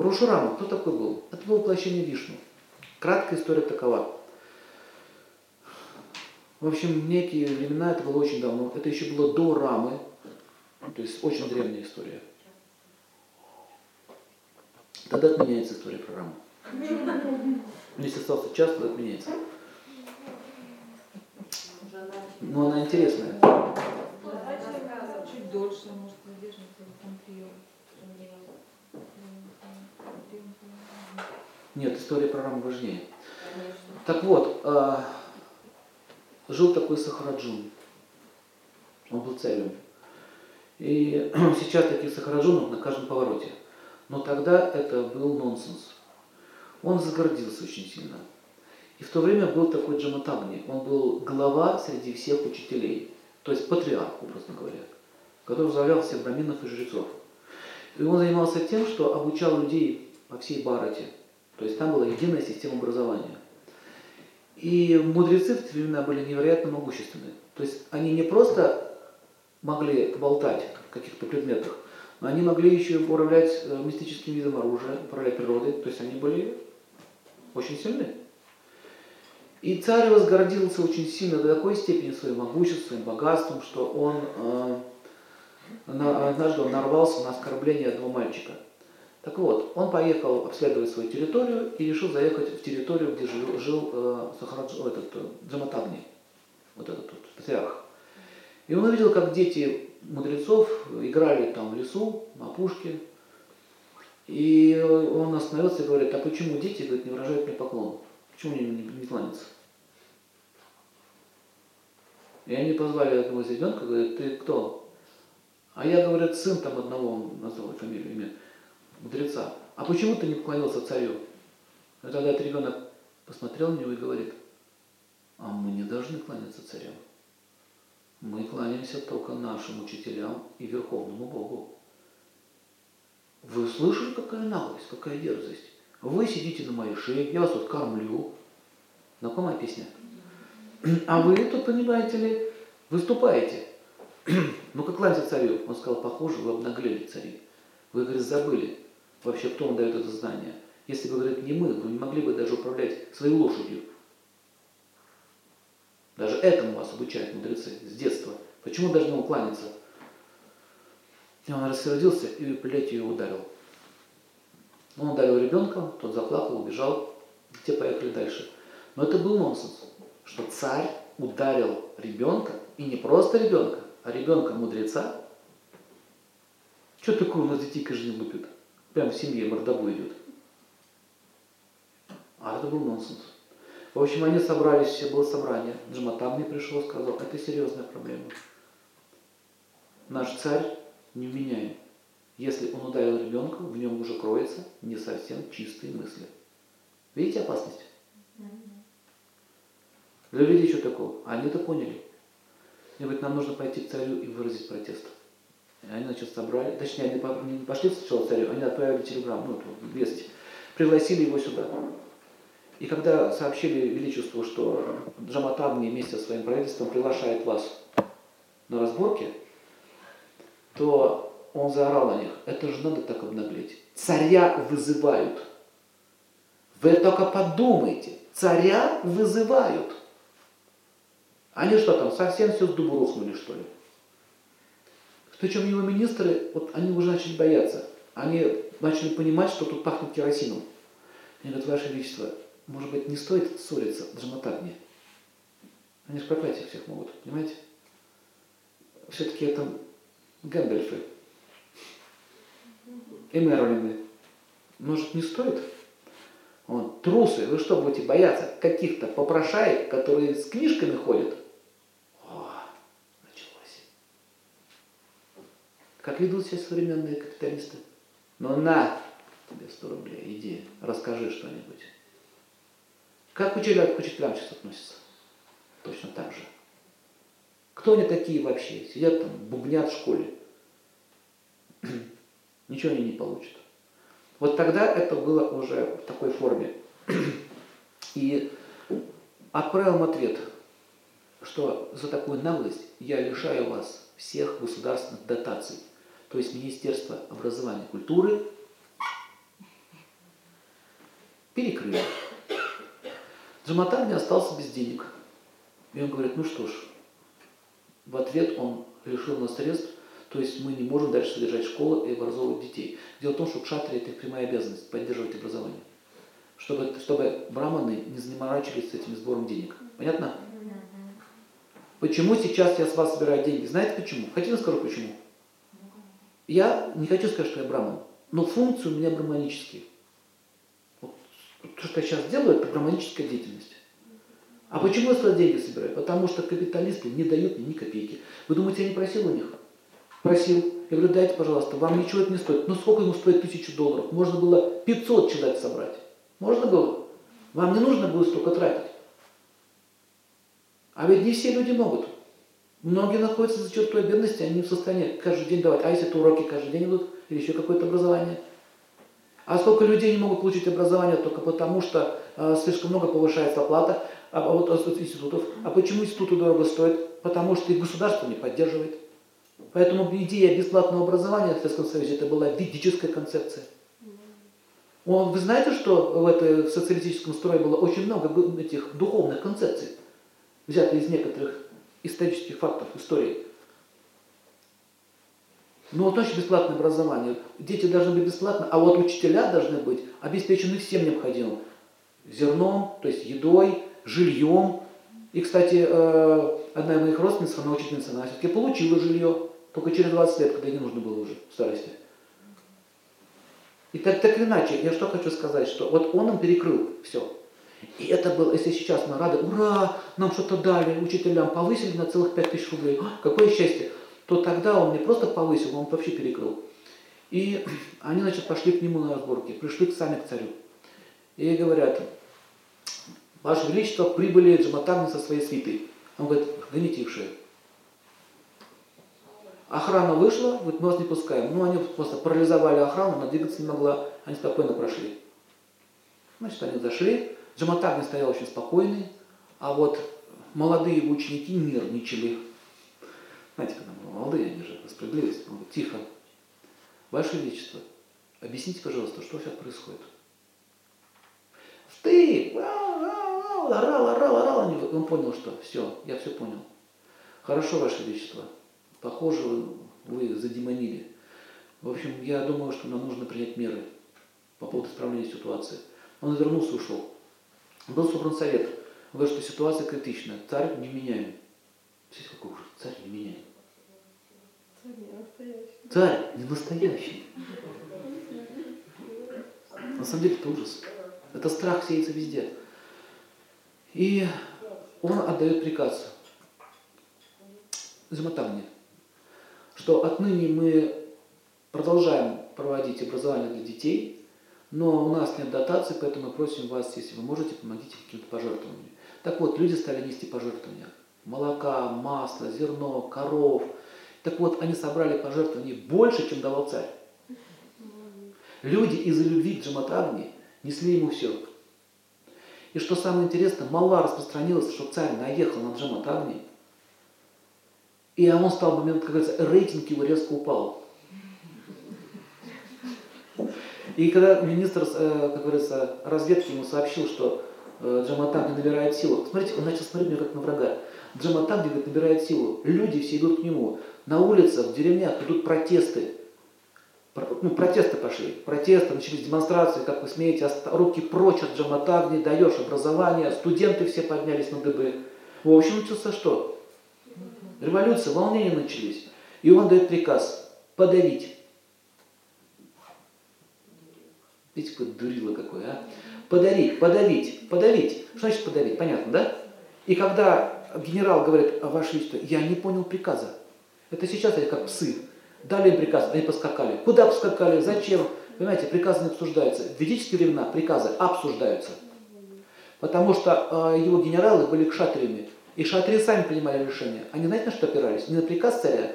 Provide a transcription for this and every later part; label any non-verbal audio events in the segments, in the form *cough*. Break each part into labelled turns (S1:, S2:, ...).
S1: Парашурама, кто такой был? Это было воплощение Вишну. Краткая история такова. В общем, в некие времена, это было очень давно, это еще было до Рамы, то есть очень древняя история. Тогда отменяется история про Раму. Если остался час, то отменяется. Но она интересная.
S2: Чуть дольше, может, задержится там прием.
S1: Нет, история про Раму важнее. Так вот, э, жил такой Сахараджун. Он был царем. И *clears throat* сейчас таких Сахараджунов на каждом повороте. Но тогда это был нонсенс. Он загордился очень сильно. И в то время был такой Джаматагни. Он был глава среди всех учителей. То есть патриарх, образно говоря. Который возглавлял всех браминов и жрецов. И он занимался тем, что обучал людей по всей Барате. То есть там была единая система образования. И мудрецы в те времена были невероятно могущественны. То есть они не просто могли болтать в каких-то предметах, но они могли еще управлять э, мистическим видом оружия, управлять природой. То есть они были очень сильны. И царь возгордился очень сильно до такой степени своим могуществом, богатством, что он э, однажды он нарвался на оскорбление одного мальчика. Так вот, он поехал обследовать свою территорию и решил заехать в территорию, где жил, жил э, Сахарадж, этот, э, Джаматагни, вот этот вот, патриарх. И он увидел, как дети мудрецов играли там в лесу, на опушке. И он остановился и говорит, а почему дети говорит, не выражают мне поклон? Почему они не, не кланяются? И они позвали одного из ребенка, говорят, ты кто? А я, говорят, сын там одного, назвал фамилию, имя, мудреца. А почему ты не поклонился царю? И тогда этот ребенок посмотрел на него и говорит, а мы не должны кланяться царям. Мы кланяемся только нашим учителям и Верховному Богу. Вы слышали, какая наглость, какая дерзость? Вы сидите на моей шее, я вас вот кормлю. Знакомая песня? А вы тут, понимаете ли, выступаете. Ну, как кланяться царю? Он сказал, похоже, вы обнаглели цари. Вы, говорит, забыли вообще, кто вам дает это знание. Если бы, говорит, не мы, вы не могли бы даже управлять своей лошадью. Даже этому вас обучают мудрецы с детства. Почему должны ему кланяться? И он рассердился и плетью его ударил. Он ударил ребенка, тот заплакал, убежал. Те поехали дальше. Но это был нонсенс, что царь ударил ребенка, и не просто ребенка, а ребенка мудреца. Что такое у нас детей каждый день лупит? Прям в семье мордобой идет. А это был нонсенс. В общем, они собрались, все было собрание. Джаматам мне пришел, сказал, это серьезная проблема. Наш царь не вменяем. Если он ударил ребенка, в нем уже кроется не совсем чистые мысли. Видите опасность? Для людей что такого? Они это поняли. И говорит, нам нужно пойти к царю и выразить протест. И они, значит, собрали, точнее, они не пошли сначала к царю, они отправили телеграмму, ну, эту весть, пригласили его сюда. И когда сообщили Величеству, что Джаматабни вместе со своим правительством приглашает вас на разборки, то он заорал на них, это же надо так обнаглеть. Царя вызывают. Вы только подумайте, царя вызывают. Они что там, совсем все с дубу рухнули, что ли? Причем его министры, вот они уже начали бояться. Они начали понимать, что тут пахнет керосином. Они говорят, Ваше Величество, может быть, не стоит ссориться Джаматагни? Они же проклятие всех могут, понимаете? Все-таки это Гэндальфы и Мерлины. Может, не стоит? Вот, трусы, вы что, будете бояться каких-то попрошаек, которые с книжками ходят? О, началось. Как ведут себя современные капиталисты? Ну на тебе 100 рублей, иди, расскажи что-нибудь. Как учителя к учителям сейчас относятся? Точно так же. Кто они такие вообще? Сидят там, бубнят в школе. *clears throat* Ничего они не получат. Вот тогда это было уже в такой форме. *clears throat* И отправил им ответ, что за такую наглость я лишаю вас всех государственных дотаций. То есть Министерство образования и культуры перекрыли. Джаматагни остался без денег. И он говорит, ну что ж, в ответ он лишил нас средств, то есть мы не можем дальше содержать школы и образовывать детей. Дело в том, что кшатри это их прямая обязанность поддерживать образование. Чтобы, чтобы браманы не заморачивались с этим сбором денег. Понятно? Почему сейчас я с вас собираю деньги? Знаете почему? Хотите скажу почему? Я не хочу сказать, что я браман, но функции у меня браманические. Вот то, что я сейчас делаю, это браманическая деятельность. А почему я сюда деньги собираю? Потому что капиталисты не дают мне ни копейки. Вы думаете, я не просил у них? Просил. Я говорю, дайте, пожалуйста, вам ничего это не стоит. Ну сколько ему стоит тысячу долларов? Можно было 500 человек собрать. Можно было? Вам не нужно было столько тратить. А ведь не все люди могут. Многие находятся за чертой бедности, они в состоянии каждый день давать. А если это уроки каждый день идут, или еще какое-то образование? А сколько людей не могут получить образование только потому, что э, слишком много повышается оплата а, а вот от институтов. А почему институты дорого стоят? Потому что их государство не поддерживает. Поэтому идея бесплатного образования в Советском Союзе это была ведическая концепция. Вы знаете, что в, этой, социалистическом строе было очень много этих духовных концепций, взятых из некоторых исторических фактов истории. Ну вот точно бесплатное образование. Дети должны быть бесплатно, а вот учителя должны быть обеспечены всем необходимым. Зерном, то есть едой, жильем. И, кстати, э, одна из моих родственниц, она учительница, она все-таки получила жилье, только через 20 лет, когда не нужно было уже в старости. И так, так иначе, я что хочу сказать, что вот он им перекрыл все. И это было, если сейчас мы рады, ура, нам что-то дали, учителям повысили на целых 5 тысяч рублей, а, какое счастье, то тогда он не просто повысил, он вообще перекрыл. И *clears throat* они, значит, пошли к нему на разборки, пришли к сами к царю. И говорят, Ваше Величество, прибыли Джаматагни со своей свитой. Он говорит, гоните их шею. Охрана вышла, говорит, мы вас не пускаем. Ну, они просто парализовали охрану, она двигаться не могла, они спокойно прошли. Значит, они зашли, Джаматагни стоял очень спокойный, а вот молодые его ученики нервничали. Знаете, когда мы молодые, они же справедливость. Он говорит, тихо, Ваше Величество, объясните, пожалуйста, что сейчас происходит? Ты! Орал, орал, орал. Он понял, что все, я все понял. Хорошо, Ваше Величество. Похоже, вы задемонили. В общем, я думаю, что нам нужно принять меры по поводу исправления ситуации. Он вернулся и ушел. Был собран совет. Говорит, что ситуация критичная. Царь не меняем. Здесь какой ужас. Царь не меняем.
S2: Царь не настоящий.
S1: Царь не настоящий. На самом деле это ужас. Это страх сеется везде. И он отдает приказ Заматавне, что отныне мы продолжаем проводить образование для детей, но у нас нет дотации, поэтому мы просим вас, если вы можете, помогите каким-то пожертвованием. Так вот, люди стали нести пожертвования. Молока, масло, зерно, коров. Так вот, они собрали пожертвований больше, чем давал царь. Люди из-за любви к Джаматагни несли ему все. И что самое интересное, мало распространилось, что царь наехал на Джаматагни, и он стал момент, как говорится, рейтинг его резко упал. И когда министр, э, как говорится, разведки ему сообщил, что э, Джаматагни набирает силу, смотрите, он начал смотреть меня как на врага. Джаматагни говорит, набирает силу. Люди все идут к нему. На улицах, в деревнях идут протесты. Ну, протесты пошли. Протесты, начались демонстрации, как вы смеете, руки прочь от Джаматагни, даешь образование, студенты все поднялись на дыбы. В общем, начался что? Революция, волнения начались. И он дает приказ подавить. Видите, какое дурило какое, а? Подарить, подавить, подавить. Что значит подавить? Понятно, да? И когда генерал говорит, а ваше величество, я не понял приказа. Это сейчас они как псы. Дали им приказ, они поскакали. Куда поскакали? Зачем? Понимаете, приказы не обсуждаются. В ведические времена приказы обсуждаются. Потому что э, его генералы были кшатриями. И шатрии сами принимали решения. Они знаете, на что опирались? Не на приказ царя,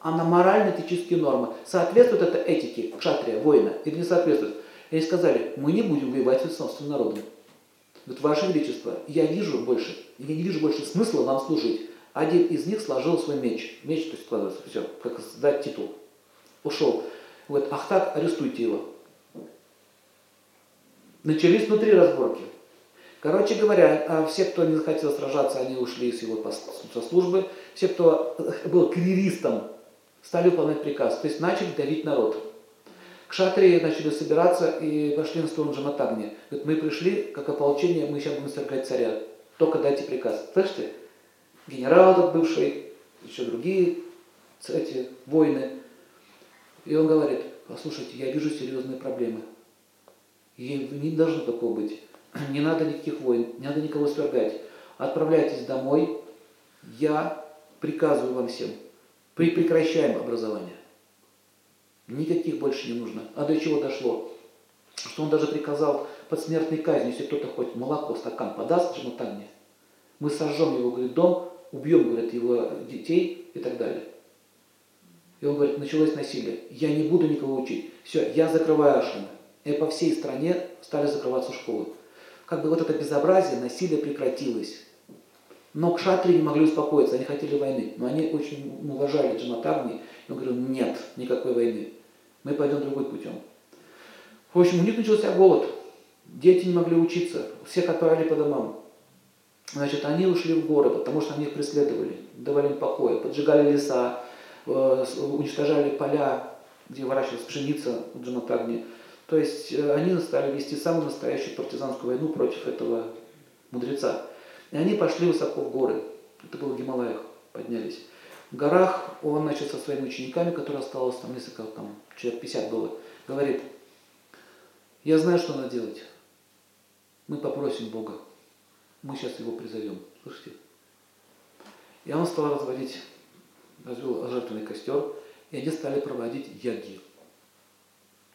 S1: а на морально-этические нормы. Соответствует это этике кшатрия, воина, или не соответствует? И сказали, мы не будем воевать с собственным народом. Вот, Ваше Величество, я вижу больше, я не вижу больше смысла вам служить. Один из них сложил свой меч. Меч, то есть складывается, все, как дать титул. Ушел. Говорит, ах так, арестуйте его. Начались внутри разборки. Короче говоря, а все, кто не захотел сражаться, они ушли с его со службы. Все, кто был карьеристом, стали выполнять приказ. То есть начали давить народ. Кшатрии начали собираться и пошли на сторону Джаматагни. Говорят, мы пришли, как ополчение, мы сейчас будем свергать царя. Только дайте приказ. Слышите? Генерал этот бывший, еще другие эти воины. И он говорит, послушайте, я вижу серьезные проблемы. И не должно такого быть. *clears throat* Не надо никаких войн, не надо никого свергать. Отправляйтесь домой, я приказываю вам всем. Прекращаем образование. Никаких больше не нужно. А до чего дошло? Что он даже приказал под смертной казнью, если кто-то хоть молоко, стакан подаст Джаматанне, мы сожжем его, говорит, дом, убьем, говорит, его детей и так далее. И он говорит, началось насилие. Я не буду никого учить. Все, я закрываю ашрамы. И по всей стране стали закрываться школы. Как бы вот это безобразие, насилие прекратилось. Но кшатри не могли успокоиться, они хотели войны. Но они очень уважали Джаматагни. И он говорил, нет, никакой войны. Мы пойдем другой путем. В общем, у них начался голод. Дети не могли учиться. Всех отправили по домам. Значит, они ушли в горы, потому что они их преследовали, давали им покоя, поджигали леса, э, уничтожали поля, где выращивалась пшеница в Джаматагне. То есть э, они стали вести самую настоящую партизанскую войну против этого мудреца. И они пошли высоко в горы. Это было в Гималаях, поднялись. В горах он, значит, со своими учениками, которые осталось там несколько, там, человек 50 было, говорит, я знаю, что надо делать. Мы попросим Бога. Мы сейчас его призовем. Слышите? И он стал разводить, развел жертвенный костер, и они стали проводить яги.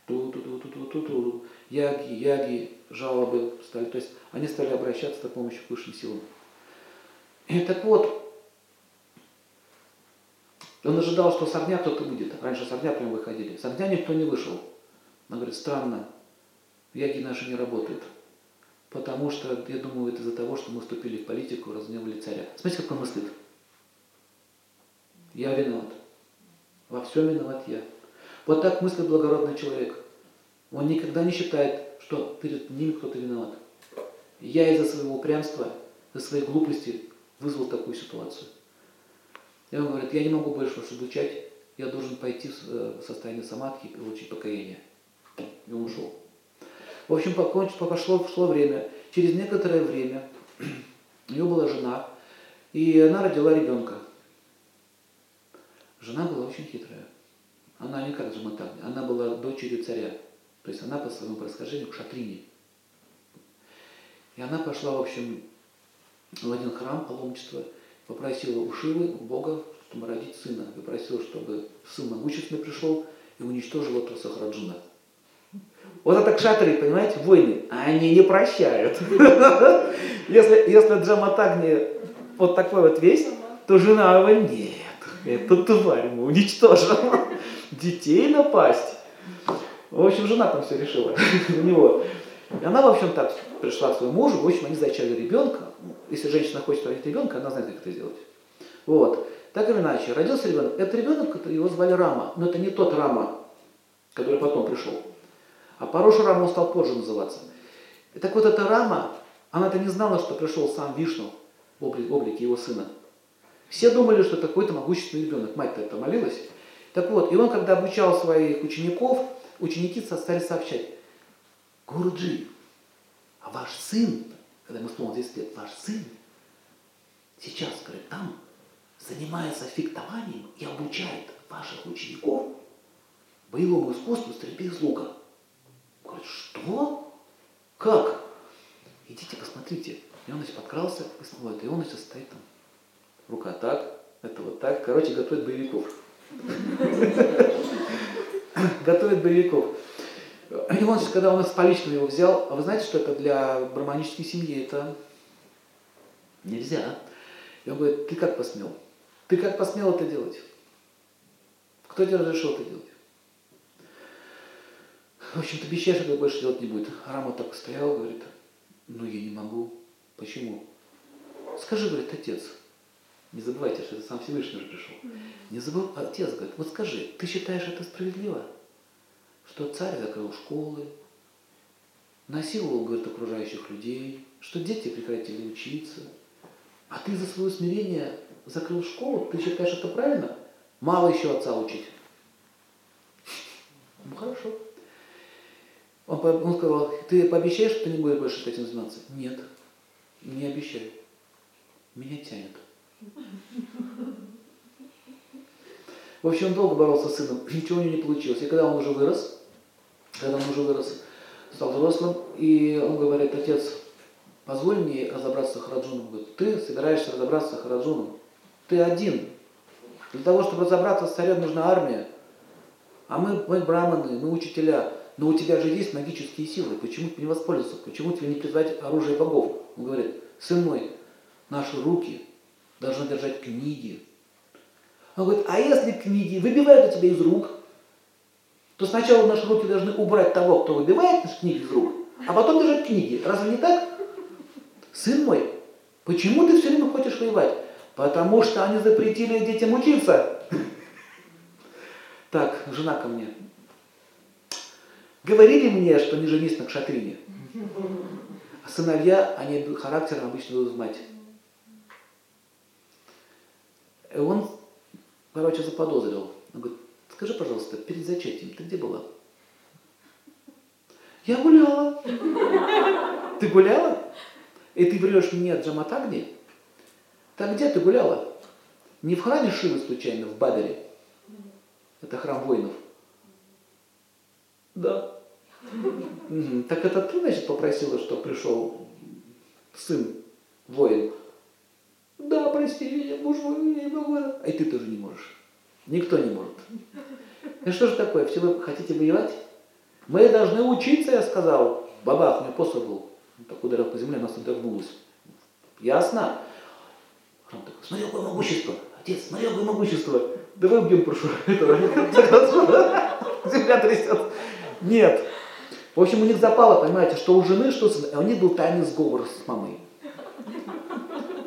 S1: Ту-ту-ту-ту-ту-ту-ту. Яги, яги, жалобы стали. То есть они стали обращаться за помощью к высшим силам. И так вот, он ожидал, что с кто-то выйдет. Раньше с прям выходили. С никто не вышел. Он говорит, странно, яги наши не работают. Потому что, я думаю, это из-за того, что мы вступили в политику, разгневали царя. Смотрите, как он мыслит. Я виноват. Во всем виноват я. Вот так мыслит благородный человек. Он никогда не считает, что перед ним кто-то виноват. Я из-за своего упрямства, из-за своей глупости вызвал такую ситуацию. И он говорит, я не могу больше вас обучать, я должен пойти в э, состояние самадхи и получить покаяние. И он ушел. В общем, пошло, пошло время. Через некоторое время *clears throat* у нее была жена, и она родила ребенка. Жена была очень хитрая. Она не как Джаматагни, она была дочерью царя. То есть она по своему происхождению к шатрине. И она пошла, в общем, в один храм паломничества, попросила у Шивы, у Бога, чтобы родить сына. И просила, чтобы сын могущественный пришел и уничтожил этого Сахараджуна. Вот это кшатри, понимаете, войны, они не прощают. *laughs* Если, если Джаматагни вот такой вот весь, то жена его нет. Это тварь мы уничтожим. Детей напасть. В общем, жена там все решила *laughs* у него. И она, в общем, так пришла к своему мужу, в общем, они зачали ребенка. Если женщина хочет родить ребенка, она знает, как это сделать. Вот. Так или иначе, родился ребенок. Это ребенок, его звали Рама, но это не тот Рама, который потом пришел. А Парошу Рама стал позже называться. И так вот эта Рама, она-то не знала, что пришел сам Вишну в облике его сына. Все думали, что это какой-то могущественный ребенок. Мать-то это молилась. Так вот, и он, когда обучал своих учеников, ученики стали сообщать, Гуруджи, а ваш сын, когда ему исполнилось 10 лет, ваш сын сейчас, говорит, там занимается фехтованием и обучает ваших учеников боевому искусству стрельбе из лука. Говорит, что? Как? Идите, посмотрите. И он, значит, подкрался, и он, значит, стоит там. Рука так, это вот так. Короче, готовит боевиков. *laughs* Готовит боевиков. И он, когда он с поличным его взял, а вы знаете, что это для браманической семьи это нельзя. И он говорит, ты как посмел? Ты как посмел это делать? Кто тебе разрешил это делать? В общем, ты обещаешь, что больше делать не будет. Рама так стоял, говорит, ну я не могу. Почему? Скажи, говорит, отец, не забывайте, что это сам Всевышний уже пришел. Не забыл, отец говорит, вот скажи, ты считаешь это справедливо? что царь закрыл школы, насиловал, говорит, окружающих людей, что дети прекратили учиться. А ты за свое смирение закрыл школу, ты считаешь это правильно? Мало еще отца учить. Ну хорошо. Он, он сказал, ты пообещаешь, что ты не будешь больше этим заниматься? Нет, не обещаю. Меня тянет. В общем, он долго боролся с сыном, ничего у него не получилось. И когда он уже вырос, когда он уже вырос, стал взрослым, и он говорит, отец, позволь мне разобраться с Хараджуном. Говорит, ты собираешься разобраться с Хараджуном. Ты один. Для того, чтобы разобраться с царем, нужна армия. А мы, мы браманы, мы учителя. Но у тебя же есть магические силы. Почему ты не воспользоваться? Почему тебе не призвать оружие богов? Он говорит, сын мой, наши руки должны держать книги. Он говорит, а если книги выбивают у тебя из рук, то сначала наши руки должны убрать того, кто выбивает наши книги из рук, а потом держать книги. Разве не так? Сын мой, почему ты все время хочешь воевать? Потому что они запретили детям учиться. Так, жена ко мне. Говорили мне, что не женись на кшатрине. А сыновья, они характером обычно в мать. И он, короче, заподозрил. Он говорит, скажи, пожалуйста, перед зачатием ты где была? Я гуляла. Ты гуляла? И ты врешь мне Джаматагни? Так где ты гуляла? Не в храме Шивы случайно, в Бадере? Это храм воинов. Да. Так это ты, значит, попросила, что пришел сын воин? Да, прости меня, муж мой, я не могу. А и ты тоже не можешь. Никто не может. Ну что же такое, все вы хотите воевать? Мы должны учиться, я сказал. Бабах, у меня посох был. Он так ударил по земле, нас отдохнулось. Ясно? Храм такой, смотри, какое могущество. Отец, смотри, какое могущество. Давай убьем прошу. Земля трясет. Нет. В общем, у них запало, понимаете, что у жены, что у сына. И у них был тайный сговор с мамой.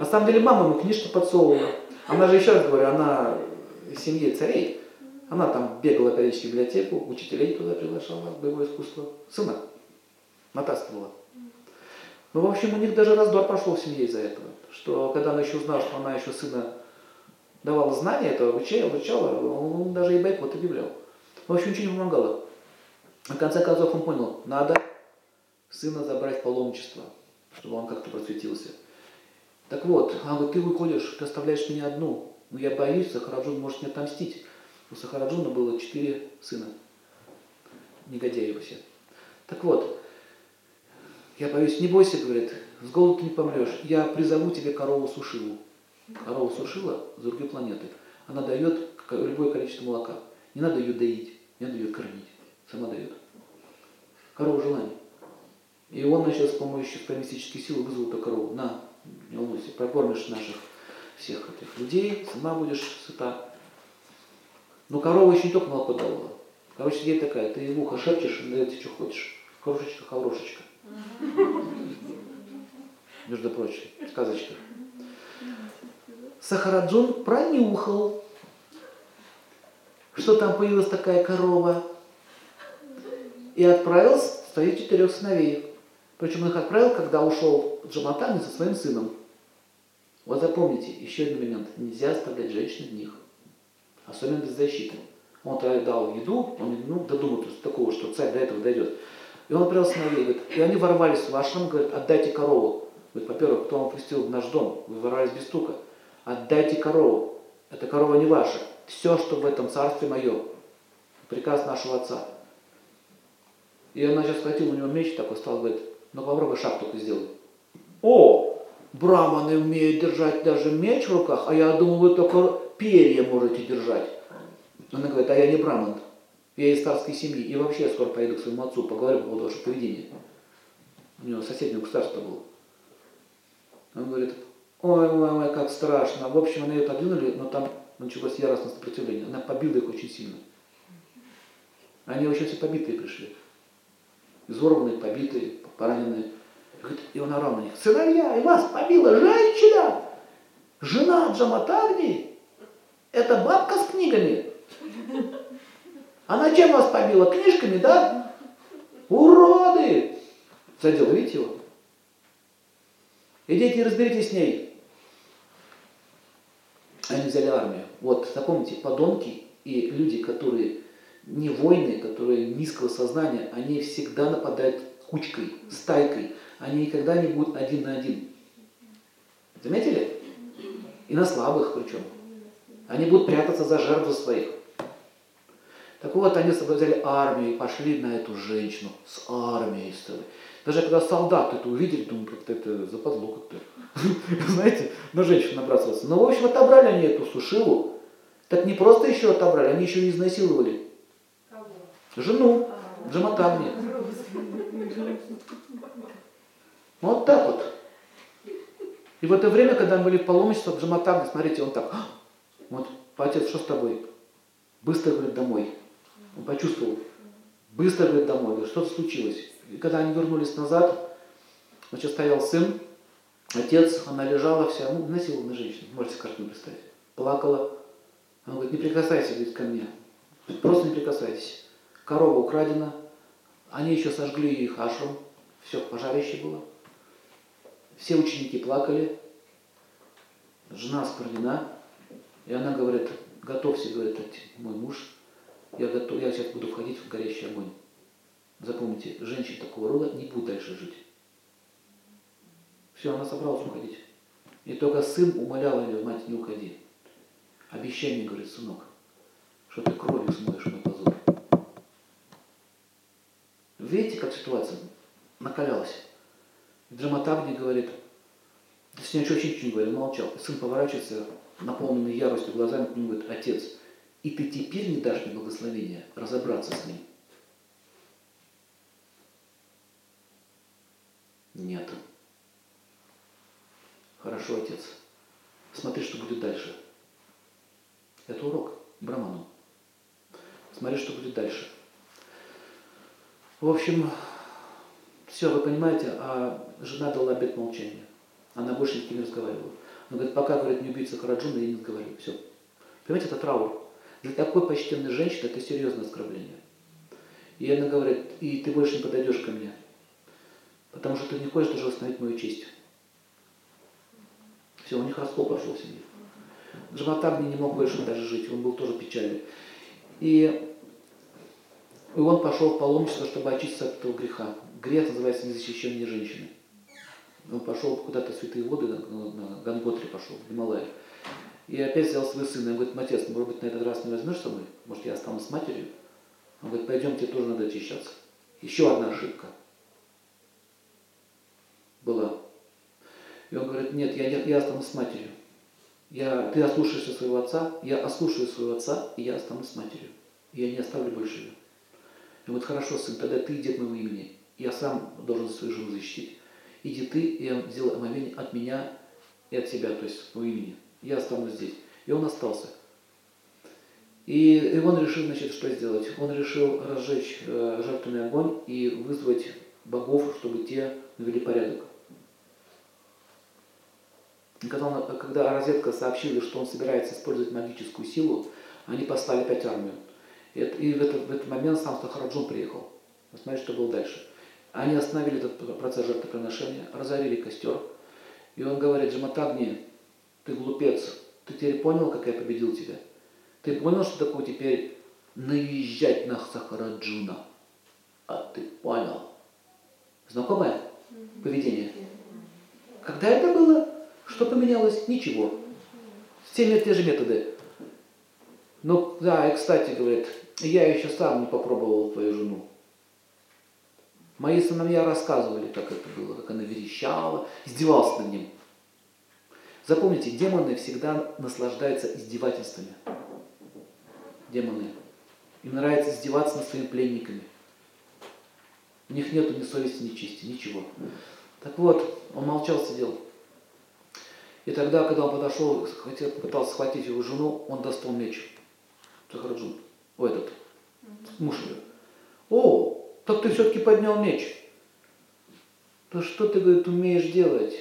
S1: На самом деле мама ему книжки подсовывала. Она же, еще раз говорю, она из семьи царей. Она там бегала периодически в библиотеку, учителей туда приглашала, боевое искусство. Сына натаскивала. Ну, в общем, у них даже раздор пошел в семье из-за этого. Что когда она еще узнала, что она еще сына давала знания, это обучала, обучала, он даже и байкот объявлял. В общем, ничего не помогало. В конце концов он понял, надо сына забрать в паломничество, чтобы он как-то просветился. Так вот, а вот ты выходишь, ты оставляешь меня одну. Но я боюсь, Сахараджун может мне отомстить. У Сахараджуна было четыре сына. Негодяи все. Так вот, я боюсь, не бойся, говорит, с голоду не помрешь. Я призову тебе корову сушилу. Корова сушила с другой планеты. Она дает любое количество молока. Не надо ее доить, не надо ее кормить. Сама дает. Корова желаний. И он начал с помощью мистической силы вызвал эту корову. На, не волнуйся, прокормишь наших всех этих людей, сама будешь сыта. Но корова еще не только молоко давала. Короче, идея такая, ты ей в ухо шепчешь, и дает тебе, что хочешь. Хорошечка, хорошечка. Между прочим, сказочка. Сахараджун пронюхал, что там появилась такая корова, и отправил своих четырех сыновей. Причем он их отправил, когда ушел Джаматани со своим сыном. Вот запомните, еще один момент. Нельзя оставлять женщин в них. Особенно без защиты. Он тогда дал еду, он ну, додумал до такого, что царь до этого дойдет. И он отправил сыновей, говорит, и они ворвались в ашрам, говорит, отдайте корову. Говорит, во-первых, кто вам пустил в наш дом? Вы ворвались без стука. Отдайте корову. Эта корова не ваша. Все, что в этом царстве мое. Приказ нашего отца. И он начал схватил у него меч такой, стал, говорит, ну попробуй шаг только сделай. О, браманы умеют держать даже меч в руках, а я думал, вы только перья можете держать. Она говорит, а я не браман, я из царской семьи, и вообще я скоро поеду к своему отцу, поговорю по поводу вашего поведения. У него соседнее государство было. Он говорит, ой, ой, ой, как страшно. В общем, они ее отодвинули, но там началось яростное сопротивление. Она побила их очень сильно. Они вообще все побитые пришли. Изорванные, побитые, пораненные. И он орал на них. Сыновья, и вас побила женщина! Жена Джаматагни? Это бабка с книгами. Она чем вас побила? Книжками, да? Уроды! Задел, видите его? Идите и разберитесь с ней. Они взяли армию. Вот, запомните, подонки и люди, которые не воины, которые низкого сознания, они всегда нападают кучкой, стайкой. Они никогда не будут один на один. Заметили? И на слабых причем. Они будут прятаться за жертву своих. Так вот, они взяли армию и пошли на эту женщину с армией целой. Даже когда солдаты это увидели, думают, как-то это западло как-то. *laughs* Знаете, на женщину набрасываться. Но, в общем, отобрали они эту сушилу. Так не просто еще отобрали, они еще и изнасиловали.
S2: Кого?
S1: Жену,
S2: А.
S1: Джаматагни. Вот так вот. И в это время, когда были в паломничестве, Джаматагни, смотрите, он так, «А, вот, отец, что с тобой? Быстро, говорит, домой. Он почувствовал. Быстро, говорит, домой. Говорит, что-то случилось. И когда они вернулись назад, значит, стоял сын, отец, она лежала вся, ну, насилованная женщина, можете картину представить. Плакала. Она говорит, не прикасайся, говорит, ко мне. Просто не прикасайтесь. Корова украдена. Они еще сожгли их ашрам. Все, пожарище было. Все ученики плакали. Жена осквернена. И она говорит, готовься, говорит, мой муж, я, готов, я сейчас буду входить в горящий огонь. Запомните, женщин такого рода не будут дальше жить. Все, она собралась уходить. И только сын умолял ее, мать, не уходи. Обещай мне, говорит, сынок, что ты кровью смоешь мой позор. Видите, как ситуация накалялась? Драматагни говорит, с ним очень ничего не говорил, молчал. Сын поворачивается, наполненный яростью глазами, к нему говорит, отец, и ты теперь не дашь мне благословения разобраться с ним? Нет. Хорошо, отец. Смотри, что будет дальше. Это урок Браману. Смотри, что будет дальше. В общем, все, вы понимаете, а жена дала обет молчания. Она больше ни с кем не разговаривала. Она говорит, пока, говорит, не убийца Хараджуна, я не разговариваю. Все. Понимаете, это траур. Для такой почтенной женщины это серьезное оскорбление. И она говорит, и ты больше не подойдешь ко мне, потому что ты не хочешь даже восстановить мою честь. Все, у них раскол пошел в семье. Джаматагни не мог больше даже жить, он был тоже печален. И, и он пошел в паломничество, чтобы очиститься от этого греха. Грех называется незащищение женщины. Он пошел куда-то в святые воды, на, Ганготре пошел, в Гималай. И опять взял своего сына. И говорит, отец, может быть, на этот раз не возьмешь со мной? Может, я останусь с матерью? Он говорит, пойдем, тебе тоже надо очищаться. Еще одна ошибка была. И он говорит, нет, я, я останусь с матерью. Я, ты ослушаешься своего отца, я ослушаю своего отца, и я останусь с матерью. И я не оставлю больше ее. И вот хорошо, сын, тогда ты иди от моего имени. Я сам должен свою жену защитить. Иди ты, и я сделаю омовение от меня и от себя, то есть по имени. Я останусь здесь. И он остался. И, и он решил, значит, что сделать? Он решил разжечь э, жертвенный огонь и вызвать богов, чтобы те навели порядок. И когда, он, когда розетка сообщила, что он собирается использовать магическую силу, они послали опять армию. И, и в, этот, в этот момент сам Сахараджун приехал. Посмотрите, что было дальше. Они остановили этот процесс жертвоприношения, разорили костер. И он говорит, Джаматагни, ты глупец, ты теперь понял, как я победил тебя? Ты понял, что такое теперь наезжать на Сахараджуна? А ты понял. Знакомое поведение? Когда это было? Что поменялось? Ничего. Все те же методы. Ну, да, и кстати, говорит, я еще сам не попробовал твою жену. Мои сыновья рассказывали, как это было, как она верещала, издевался над ним. Запомните, демоны всегда наслаждаются издевательствами. Демоны. Им нравится издеваться над своими пленниками. У них нету ни совести, ни чести, ничего. Так вот, он молчал, сидел. И тогда, когда он подошел, хотел, пытался схватить его жену, он достал меч. Сахарджун. О, этот. Муж ее. О, так ты все-таки поднял меч. Да что ты, говорит, умеешь делать?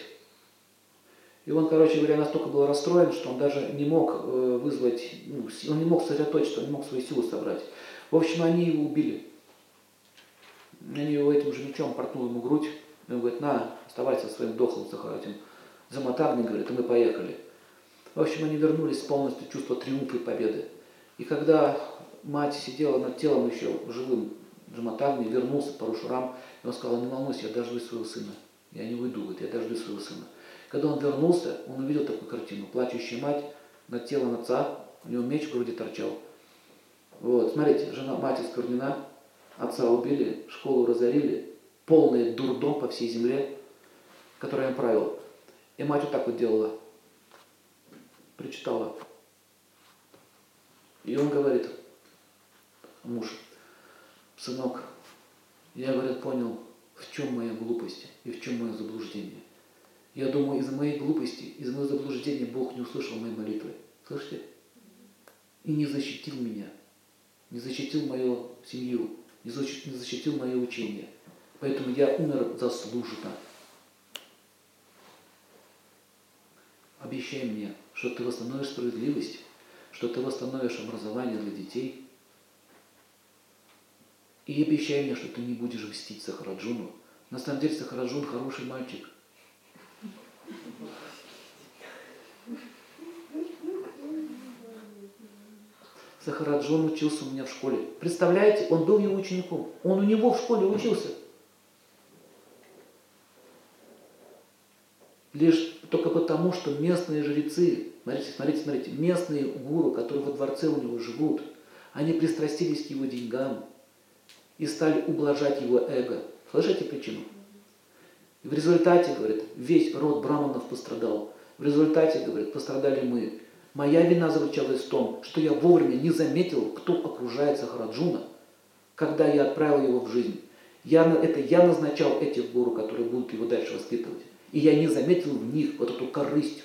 S1: И он, короче говоря, настолько был расстроен, что он даже не мог э, вызвать, ну, он не мог сосредоточиться, он не мог свою силу собрать. В общем, они его убили. Они его этим же мечом портнули ему грудь, И он говорит, на, оставайся своим дохлым этим замотарным, говорит, и мы поехали. В общем, они вернулись с полностью чувство триумфа и победы. И когда мать сидела над телом еще живым Джаматагни, вернулся Парушурам, и он сказал, не волнуйся, я дождусь своего сына. Я не уйду, говорит, я дождусь своего сына. Когда он вернулся, он увидел такую картину. Плачущая мать над телом отца, у него меч в груди торчал. Вот, смотрите, жена, мать осквернена, отца убили, школу разорили, полный дурдом по всей земле, который он правил. И мать вот так вот делала. Причитала. И он говорит, муж, сынок, я, говорит, понял, в чем моя глупость и в чем мое заблуждение. Я думаю, из-за моей глупости, из-за моего заблуждения Бог не услышал моей молитвы. Слышите? И не защитил меня, не защитил мою семью, не защитил, не защитил мое учение. Поэтому я умер заслуженно. Обещай мне, что ты восстановишь справедливость, что ты восстановишь образование для детей. И обещай мне, что ты не будешь мстить Сахараджуну. На самом деле Сахараджун хороший мальчик. Сахараджон учился у меня в школе. Представляете, он был его учеником. Он у него в школе учился. Лишь только потому, что местные жрецы, смотрите, смотрите, смотрите, местные гуру, которые во дворце у него живут, они пристрастились к его деньгам и стали ублажать его эго. Слышите причину? И в результате, говорит, весь род браманов пострадал. В результате, говорит, пострадали мы. Моя вина заключалась в том, что я вовремя не заметил, кто окружает Сахараджуна, когда я отправил его в жизнь. Я, это я назначал этих гуру, которые будут его дальше воспитывать. И я не заметил в них вот эту корысть.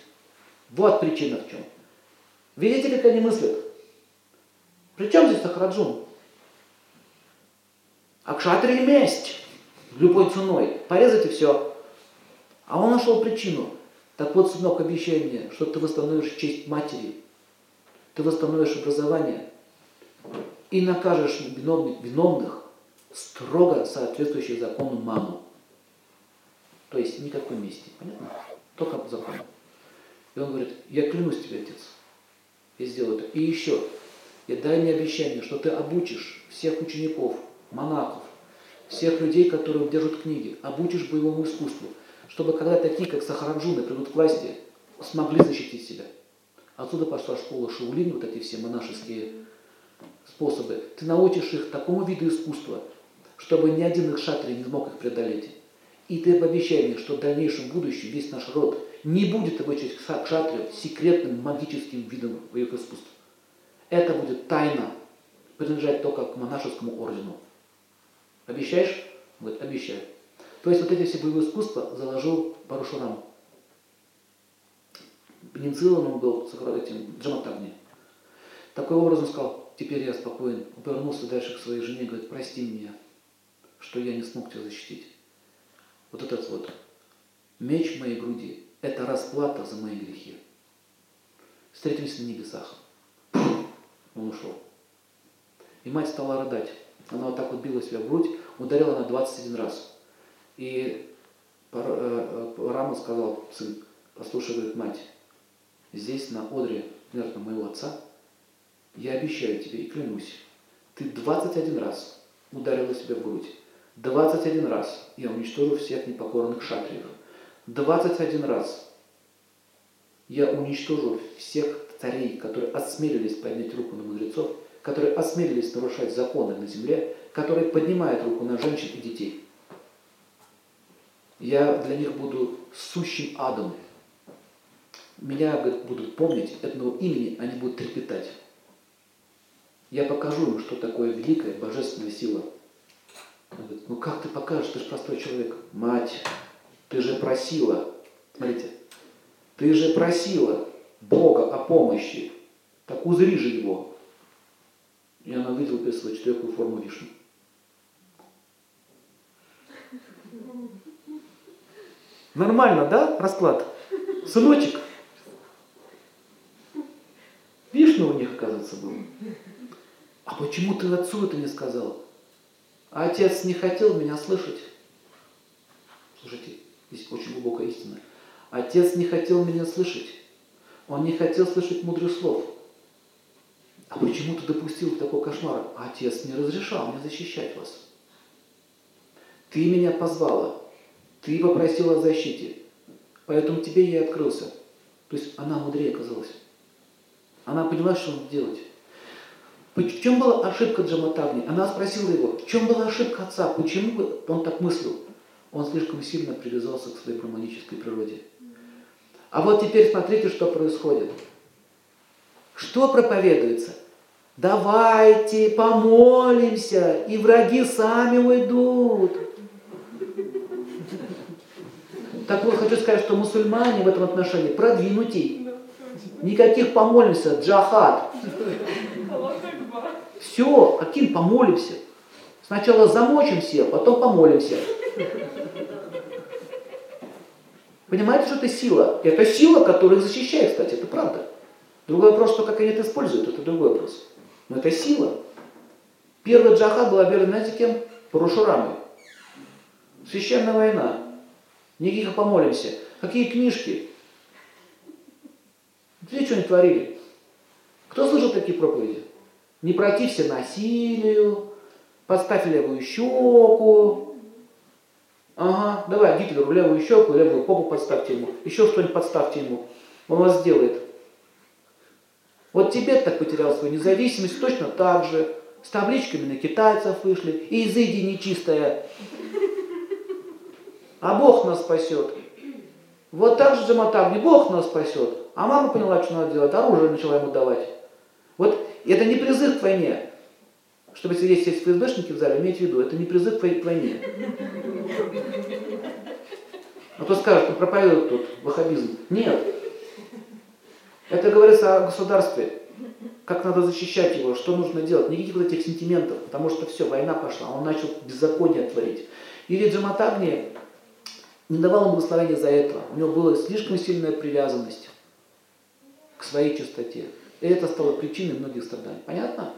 S1: Вот причина в чем. Видите, как они мыслят? При чем здесь Сахараджун? Акшатрия месть любой ценой. Порезать и все. А он нашел причину. Так вот, сынок, обещай мне, что ты восстановишь честь матери, ты восстановишь образование и накажешь виновных, виновных строго соответствующих закону маму. То есть никакой мести, понятно? Только по закону. И он говорит, я клянусь тебе, отец, я сделаю это. И еще, я дай мне обещание, что ты обучишь всех учеников, монахов, всех людей, которые держат книги, обучишь боевому искусству, чтобы когда такие, как Сахараджуны, придут к власти, смогли защитить себя. Отсюда пошла школа Шаулин, вот эти все монашеские способы. Ты научишь их такому виду искусства, чтобы ни один их шатри не смог их преодолеть. И ты пообещай мне, что в дальнейшем будущем весь наш род не будет обучать к шатрию секретным магическим видом боевых искусств. Это будет тайна, принадлежать только к монашескому ордену. Обещаешь? Говорит, обещаю. То есть вот эти все боевые искусства заложил Парушурам. Пенициллин он был этим Джаматагни. Такой образом сказал, теперь я спокоен. Повернулся дальше к своей жене и говорит, прости меня, что я не смог тебя защитить. Вот этот вот меч в моей груди – это расплата за мои грехи. Встретимся на небесах. Он ушел. И мать стала рыдать. Она вот так вот била себя в грудь, ударила на 21 раз. И э, э, Рама сказал, сын, послушай, говорит, мать, здесь на одре смерти моего отца, я обещаю тебе и клянусь, ты 21 раз ударила себя в грудь. 21 раз я уничтожу всех непокорных шатриев. 21 раз я уничтожу всех царей, которые осмелились поднять руку на мудрецов, которые осмелились нарушать законы на земле, которые поднимают руку на женщин и детей. Я для них буду сущим адом. Меня говорит, будут помнить, этого имени они будут трепетать. Я покажу им, что такое великая божественная сила – он говорит, ну как ты покажешь, ты же простой человек. Мать, ты же просила, смотрите, ты же просила Бога о помощи. Так узри же его. И она собой четверку форму вишни. Нормально, да, расклад? Сыночек. Вишня у них, оказывается, был. А почему ты отцу это не сказал? А отец не хотел меня слышать. Слушайте, здесь очень глубокая истина. Отец не хотел меня слышать. Он не хотел слышать мудрых слов. А почему ты допустил такой кошмар? Отец не разрешал мне защищать вас. Ты меня позвала. Ты попросила о защите. Поэтому тебе я и открылся. То есть она мудрее оказалась. Она поняла, что надо делать. В чем была ошибка Джаматагни? Она спросила его, в чем была ошибка отца? Почему он так мыслил? Он слишком сильно привязался к своей браманической природе. А вот теперь смотрите, что происходит. Что проповедуется? Давайте помолимся, и враги сами уйдут. Так вот, хочу сказать, что мусульмане в этом отношении продвинутей. Никаких помолимся, джахад. Все, каким помолимся? Сначала замочимся, потом помолимся. Понимаете, что это сила? Это сила, которая защищает, кстати, это правда. Другой вопрос, что как они это используют, это другой вопрос. Но это сила. Первый джахад был объявлен, знаете, кем? Парушурамой. Священная война. Никаких помолимся. Какие книжки? Где что они творили? Кто слышал такие проповеди? Не протився насилию, подставь левую щеку. Ага, давай Гитлеру левую щеку, левую попу подставьте ему. Еще что-нибудь подставьте ему. Он вас сделает. Вот Тибет так потерял свою независимость, точно так же. С табличками на китайцев вышли. И изыди нечистая. А Бог нас спасет. Вот так же Джаматагни, Бог нас спасет. А мама поняла, что надо делать, оружие начала ему давать. Вот это не призыв к войне. Чтобы сидеть здесь ФСБшники в зале, имейте в виду, это не призыв к войне. А то скажут, что проповедуют тут ваххабизм. Нет. Это говорится о государстве. Как надо защищать его, что нужно делать. Никаких вот этих сентиментов, потому что все, война пошла. Он начал беззаконие творить. Или Джаматагни не давал ему благословения за это. У него была слишком сильная привязанность к своей чистоте. И это стало причиной многих страданий. Понятно?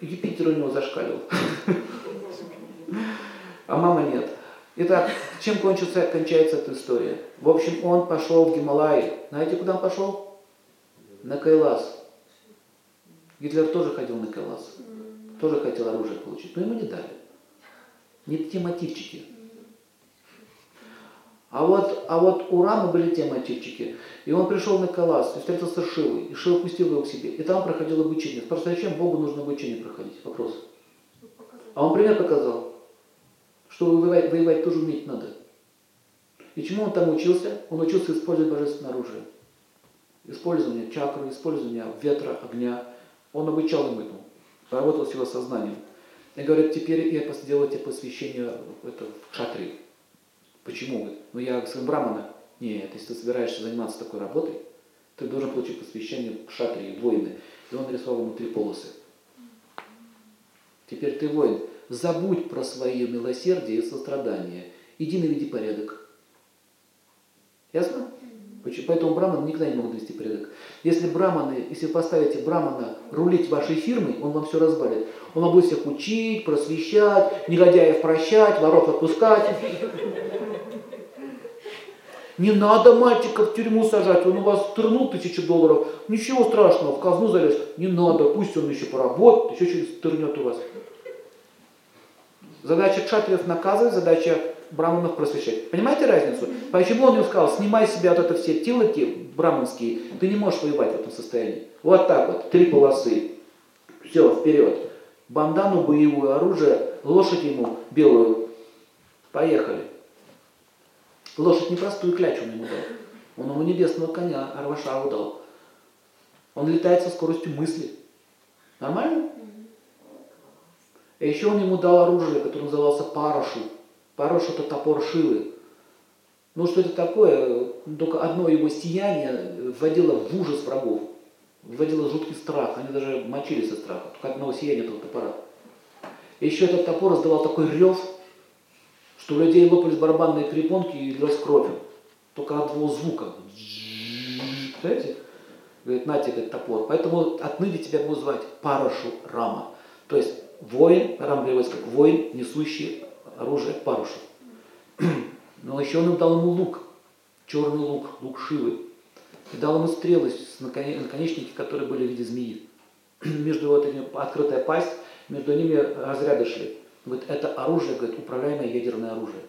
S1: Юпитер у него зашкалил. А мама нет. Итак, чем кончится, кончается эта история? В общем, он пошел в Гималаи. Знаете, куда он пошел? На Кайлас. Гитлер тоже ходил на Кайлас. Тоже хотел оружие получить, но ему не дали. Не те мотивчики. А вот, а вот у Рамы были те мотивчики. И он пришел на Калас и встретился с Шивой. И Шива пустил его к себе. И там проходил обучение. Просто зачем Богу нужно обучение проходить? Вопрос. А он пример показал, что воевать, воевать тоже уметь надо. И чему он там учился? Он учился использовать божественное оружие. Использование чакры, использование ветра, огня. Он обучал ему этому. Поработал с его сознанием. И говорит, теперь я сделайте посвящение это, в шатре. Почему? Ну я сын Брамана. Нет, если ты собираешься заниматься такой работой, ты должен получить посвящение к шатре, воины. И он рисовал ему три полосы. Теперь ты воин. Забудь про свое милосердие и сострадание. Иди наведи порядок. Ясно? Поэтому браманы никогда не могут навести порядок. Если браманы, если поставите брамана рулить вашей фирмой, он вам все разбавит. Он вам будет всех учить, просвещать, негодяев прощать, воров отпускать. Не надо мальчика в тюрьму сажать, он у вас тырнул тысячу долларов. Ничего страшного, в казну залез. Не надо, пусть он еще поработает, еще через тырнет у вас. Задача кшатриев наказывать, задача браманов просвещать. Понимаете разницу? Почему он ему сказал, снимай себе вот это все тилоки браманские, ты не можешь воевать в этом состоянии. Вот так вот, три полосы. Все, вперед. Бандану, боевое оружие, лошадь ему белую. Поехали. Лошадь непростую кляч он ему дал. Он ему небесного коня, Арвашаву дал. Он летает со скоростью мысли. Нормально? И еще он ему дал оружие, которое назывался Парашу. Парашу это топор Шивы. Ну что это такое? Только одно его сияние вводило в ужас врагов. Вводило жуткий страх. Они даже мочились от страха. Только одного сияния этого топора. И еще этот топор издавал такой рев, что у людей лопались барабанные перепонки и лилась кровь. Только от одного звука. Знаете? Говорит, на тебе топор. Поэтому отныне тебя будут звать Парашу Рама. То есть воин, Рам переводится как воин, несущий оружие Парашу. *clears throat* Но еще он им дал ему лук, черный лук, лук Шивы. И дал ему стрелы с наконечники, которые были в виде змеи. *clears throat* Между вот этими открытая пасть, между ними разряды шли. Говорит, это оружие, говорит, управляемое ядерное оружие.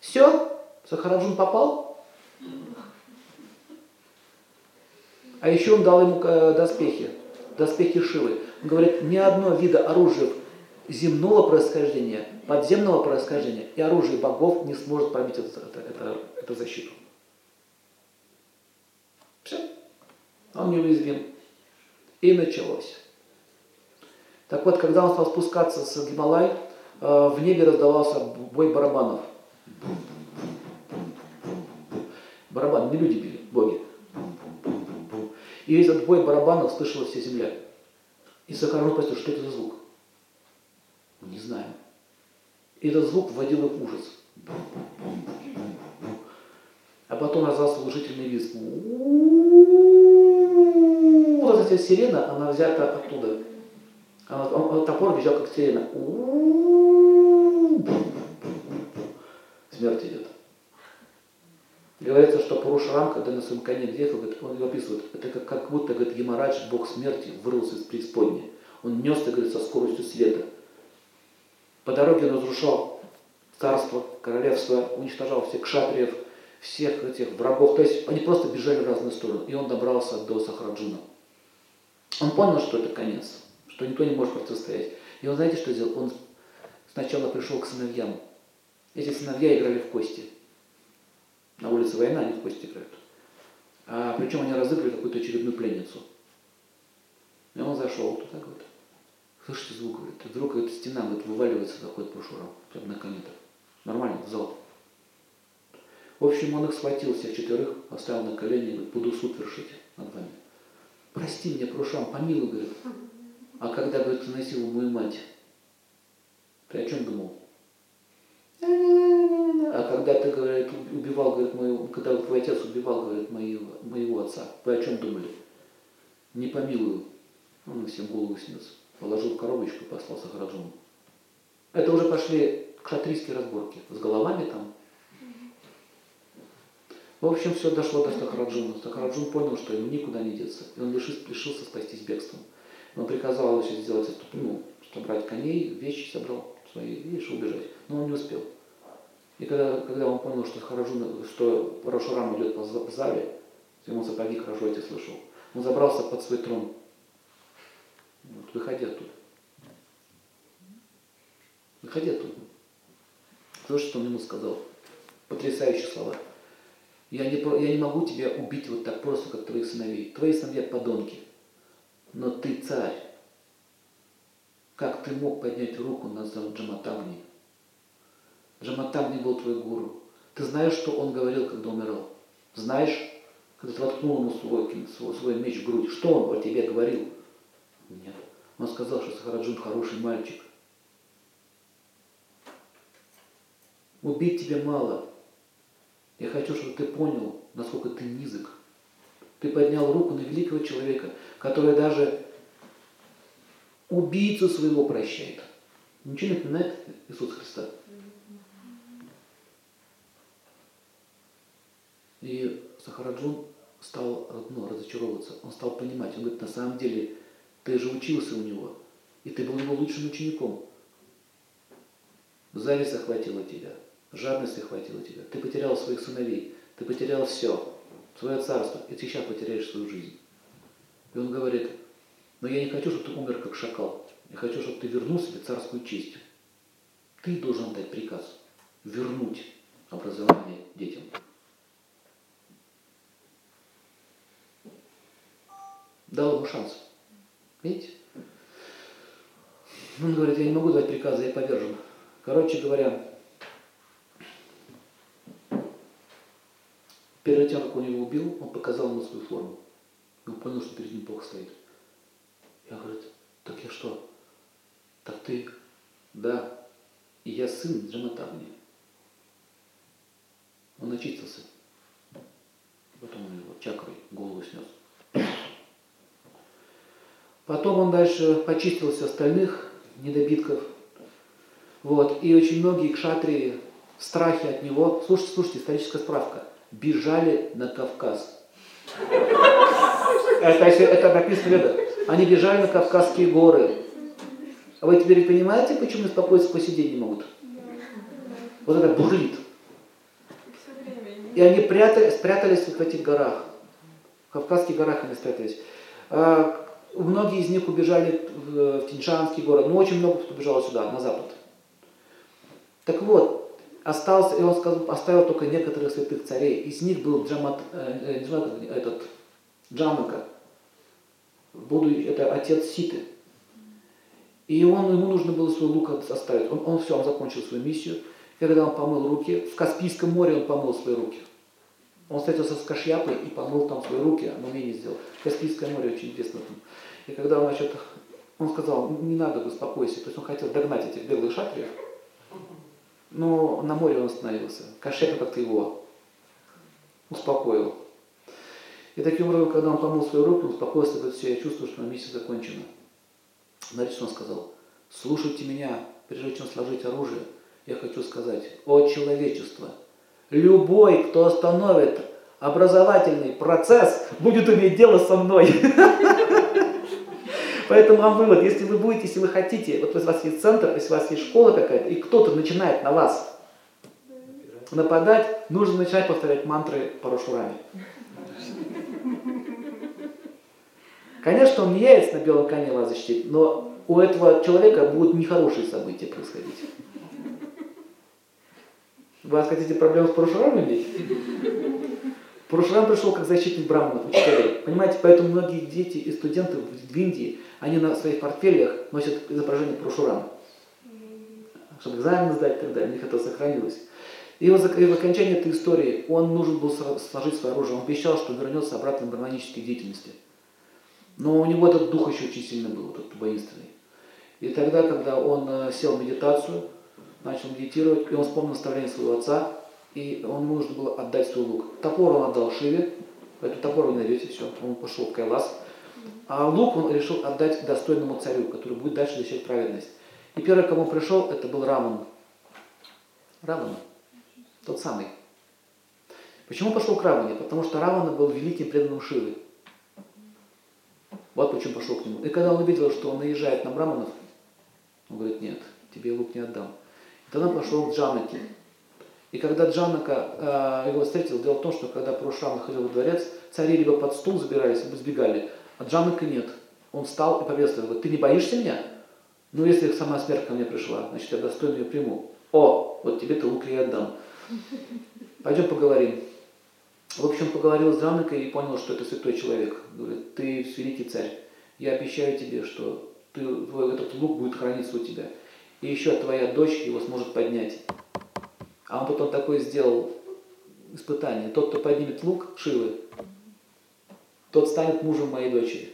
S1: Все, Сахараджун попал. А еще он дал ему э, доспехи, доспехи Шивы. Он говорит, ни одно вида оружия земного происхождения, подземного происхождения и оружие богов не сможет пробить это, это, эту защиту. Все. Он неуязвим. И началось. Так вот, когда он стал спускаться с Гималай, э, в небе раздавался бой барабанов. Барабаны, не люди били, боги. И весь этот бой барабанов слышала вся земля. И Сахарон спросил, что это за звук? Не знаю. И этот звук вводил их в ужас. А потом раздался служительный визг. Вот эта сирена, она взята оттуда. Она, он, топор визжал как сирена. Смерть идет. Говорится, что Пурушарам, когда на своем коне ехал, он описывает, это как, как будто, говорит, Геморадж, бог смерти, вырвался из преисподней. Он несся, говорит, со скоростью света. По дороге он разрушал царство, королевство, уничтожал всех кшатриев, всех этих врагов. То есть они просто бежали в разные стороны. И он добрался до Сахараджуна. Он понял, что это конец, что никто не может противостоять. И он, знаете, что сделал? Он сначала пришел к сыновьям. Эти сыновья играли в кости. На улице война, они в кости играют. А, причем они разыграли какую-то очередную пленницу. И он зашел туда, говорит, слышите звук, говорит, вдруг эта стена говорит, вываливается какой-то прошуром, прям на коне Нормально, зал. В общем, он их схватил всех четверых, оставил на колени и говорит, буду суд вершить над вами. Прости меня, Прошам, помилуй, говорит. А когда, говорит, насиловал мою мать, ты о чем думал? А когда ты, говорит, убивал, говорит, моего, когда твой отец убивал, говорит, моего, моего отца, вы о чем думали? Не помилую. Он всем голову снес. Положил в коробочку и послал Сахараджуну. Это уже пошли кшатрийские разборки. С головами там. В общем, все дошло до Сахараджуна. Сахараджун понял, что ему никуда не деться. И он лишился, лишился спастись бегством. Он приказал еще сделать, ну, собрать коней, вещи собрал свои и решил бежать. Но он не успел. И когда, когда он понял, что, Харajun, что Парашурам идет по зале, ему сапоги хорошо эти слышал, он забрался под свой трон. Вот, выходи оттуда. Выходи оттуда. Слушай, что он ему сказал. Потрясающие слова. Я не, я не могу тебя убить вот так просто, как твоих сыновей. Твои сыновья подонки. Но ты царь. Как ты мог поднять руку на Джаматагни? Джаматагни был твой гуру. Ты знаешь, что он говорил, когда умирал? Знаешь, когда ты воткнул ему свой, свой, свой меч в грудь, что он о тебе говорил? Нет. Он сказал, что Сахараджун хороший мальчик. Убить тебя мало. Я хочу, чтобы ты понял, насколько ты низок. Ты поднял руку на великого человека, который даже убийцу своего прощает. Ничего не напоминает Иисус Христа? И Сахараджун стал ну, разочаровываться. Он стал понимать. Он говорит, на самом деле, ты же учился у него. И ты был его лучшим учеником. Зависть охватила тебя. Жадность охватила тебя. Ты потерял своих сыновей. Ты потерял все. Свое царство. И ты сейчас потеряешь свою жизнь. И он говорит, но я не хочу, чтобы ты умер как шакал. Я хочу, чтобы ты вернул себе царскую честь. Ты должен дать приказ вернуть образование детям. Дал ему шанс. Видите? Он говорит, я не могу давать приказы, я повержен. Короче говоря, перед тем, как он его убил, он показал ему свою форму. И он понял, что перед ним Бог стоит. Я говорю, так я что? Так ты, да, и я сын Джаматагни. Он очистился. Потом он его чакрой голову снес. Потом он дальше почистился остальных недобитков. Вот. И очень многие кшатрии в страхе от него, слушайте, слушайте, историческая справка, бежали на Кавказ. Это, это написано ведах. Они бежали на Кавказские горы. А вы теперь понимаете, почему успокоиться по сей день не могут? Вот это бурлит. И они прятались, спрятались вот в этих горах. В Кавказских горах они спрятались. А, многие из них убежали в, Тиньшанский город, но очень много убежало сюда, на запад. Так вот, остался, и он сказал, оставил только некоторых святых царей. Из них был Джамат, э, э Джамат этот, Джамака, будущий, это отец Ситы. И он, ему нужно было свой лук оставить. Он, он все, он закончил свою миссию. Когда он помыл руки, в Каспийском море он помыл свои руки. Он встретился с Кашьяпой и помыл там свои руки, а умение сделал. Каспийское море очень известно там. И когда он, значит, он сказал, не надо, успокойся. То есть он хотел догнать этих белых шатриев, но на море он остановился. Кашьяпа как-то его успокоил. И таким образом, когда он помыл свои руки, он успокоился, говорит, все, я чувствую, что миссия закончена. Что он сказал? Слушайте меня, прежде чем сложить оружие, я хочу сказать, о человечество, любой, кто остановит образовательный процесс, будет иметь дело со мной. *laughs* Поэтому вам вывод, если вы будете, если вы хотите, вот у вас есть центр, если у вас есть школа какая-то, и кто-то начинает на вас нападать, нужно начинать повторять мантры Парашурами. Конечно, он не яйца на белом коне вас защитит, но у этого человека будут нехорошие события происходить. Вы хотите проблем с Парашурам иметь? Парашурам пришел как защитник браманов, учителей. Понимаете, поэтому многие дети и студенты в Индии, они на своих портфелях носят изображение Парашурама. Чтобы экзамен сдать и так далее, у них это сохранилось. И в окончании этой истории он нужен был сложить свое оружие. Он обещал, что вернется обратно к гармонической деятельности. Но у него этот дух еще очень сильно был, этот воинственный. И тогда, когда он э, сел в медитацию, начал медитировать, и он вспомнил наставление своего отца, и он нужно было отдать свой лук. Топор он отдал Шиве, поэтому топор вы найдете, все, он пошел в Кайлас. А лук он решил отдать достойному царю, который будет дальше защищать праведность. И первый, кому пришел, это был Раман. Раман, тот самый. Почему пошел к Раване? Потому что Равана был великим преданным Шивы. Вот почему пошел к нему. И когда он увидел, что он наезжает на Браманов, он говорит, нет, тебе лук не отдам. Тогда пошел к Джанаке. И когда Джанака э, его встретил, дело в том, что когда Парушрам находил во дворец, цари либо под стул забирались, либо сбегали, а Джанака нет. Он встал и приветствовал, говорит, ты не боишься меня? Ну, если сама смерть ко мне пришла, значит, я достойно ее приму. О, вот тебе-то лук я отдам. Пойдем поговорим. В общем, поговорил с Жаннекой и понял, что это святой человек. Говорит, ты великий царь. Я обещаю тебе, что ты, твой, этот лук будет храниться у тебя. И еще твоя дочь его сможет поднять. А он потом такое сделал испытание. Тот, кто поднимет лук Шивы, тот станет мужем моей дочери.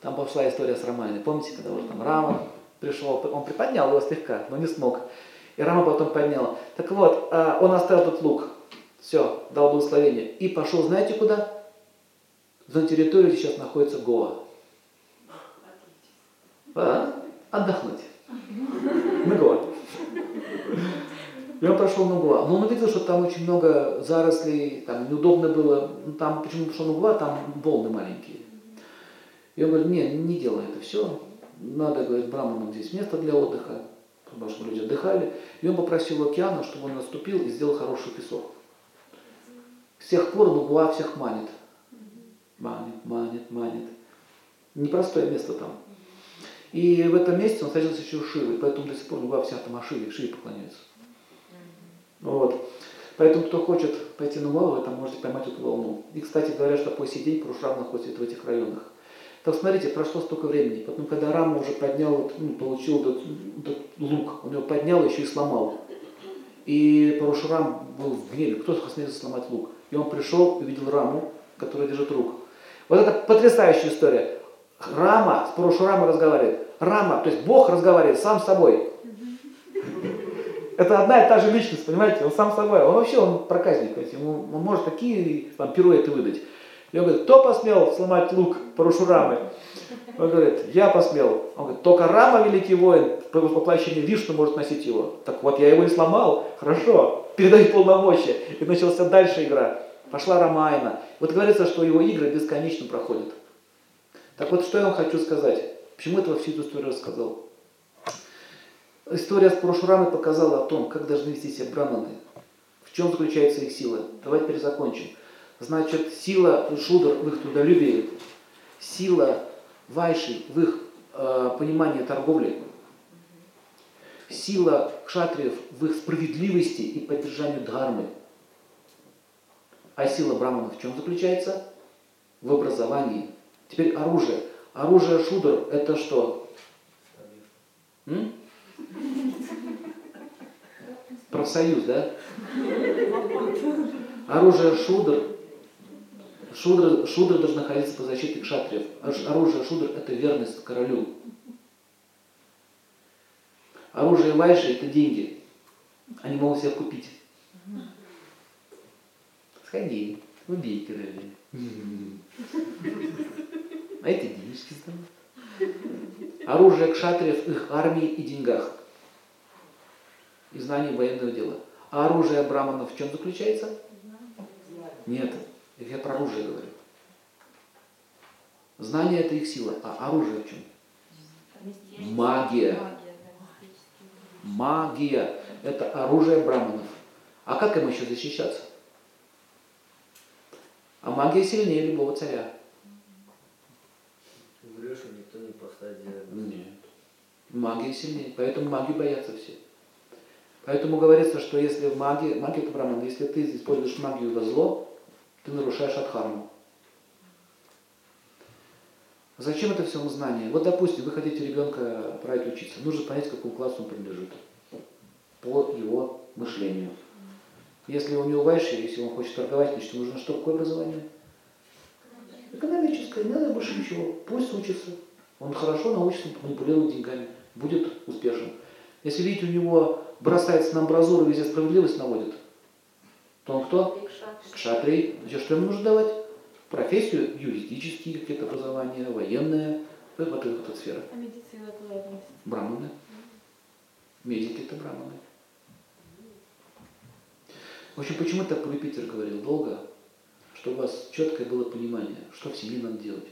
S1: Там пошла история с Раманой. Помните, когда вот там Рама пришел, он приподнял его слегка, но не смог. И Рама потом поднял. Так вот, а, он оставил этот лук. Все, дал благословение. И пошел, знаете куда? За территорию сейчас находится Гоа. А? Отдохнуть. На Гоа. И он прошел на Гуа. Но он увидел, что там очень много зарослей, там неудобно было. Ну, там, почему пошел на Гуа, там волны маленькие. И он говорит, не, не делай это все. Надо, говорит, Браманам здесь место для отдыха, потому что люди отдыхали. И он попросил океана, чтобы он наступил и сделал хороший песок. С тех пор Лугуа всех манит. Манит, манит, манит. Непростое место там. И в этом месте он встретился еще Шивой, поэтому до сих пор Лугуа вся там Шиве, Шиве поклоняются. Вот. Поэтому, кто хочет пойти на Лугуа, вы там можете поймать эту волну. И, кстати говоря, что по сей день Парушрам находится в этих районах. Так смотрите, прошло столько времени. Потом, когда Рама уже поднял, ну, получил этот, этот лук, он его поднял еще и сломал. И Парушрам был в гневе. Кто осмелится сломать лук? И он пришел, увидел раму, которая держит руку. Вот это потрясающая история. Рама, с Парушурама разговаривает. Рама, то есть Бог разговаривает сам с собой. Это одна и та же личность, понимаете? Он сам с собой. Он вообще, он проказник. Ему, он может такие там, пируэты выдать. И он говорит, кто посмел сломать лук Парашурамы? Он говорит, я посмел. Он говорит, только Рама, великий воин, по воплощению Вишну может носить его. Так вот, я его и сломал. Хорошо, передаю полномочия. И начался дальше игра. Пошла Рамайна. Вот говорится, что его игры бесконечно проходят. Так вот, что я вам хочу сказать. Почему это всю эту историю рассказал? История с Парашурамой показала о том, как должны вести себя браманы. В чем заключается их сила. Давайте теперь закончим. Значит, сила шудр в их трудолюбии, сила вайши в их э, понимании торговли, сила кшатриев в их справедливости и поддержанию дхармы. А сила браманов в чем заключается? В образовании. Теперь оружие. Оружие шудр это что? М? Профсоюз, да? Оружие шудр. Шудр, шудр должен находиться по защите кшатриев. Оружие шудр это верность королю. Оружие вайши это деньги. Они могут себя купить. Сходи, убей короля. *laughs* А эти денежки станут. Оружие кшатриев их армии и деньгах. И знании военного дела. А оружие браманов в чем заключается? Нет, я про оружие говорю. Знание это их сила, а оружие в чем? Магия. Магия. Это оружие браманов. А как им еще защищаться? А магия сильнее любого царя.
S3: Врешь, и диагноз.
S1: Нет. Магия сильнее. Поэтому маги боятся все. Поэтому говорится, что если в магии, магия это браман, если ты используешь магию во зло, ты нарушаешь адхарму. Зачем это все знание? Вот, допустим, вы хотите ребенка править учиться. Нужно понять, к какому классу он принадлежит. По его мышлению. Если у него вайши, если он хочет торговать, значит, нужно что, какое образование? Экономическое, не надо больше ничего. Пусть учится. Он хорошо научится манипулировать деньгами. Будет успешен. Если видите, у него бросается на амбразуру, везде справедливость наводит, то он кто? Кшатрий. Значит, что ему нужно давать? Профессию, юридические какие-то образования, военные, вот, вот эта вот сфера.
S2: А медицина куда относится?
S1: Браманы. Медики это браманы. В общем, почему так Юпитер говорил долго, чтобы у вас четкое было понимание, что в семье надо делать.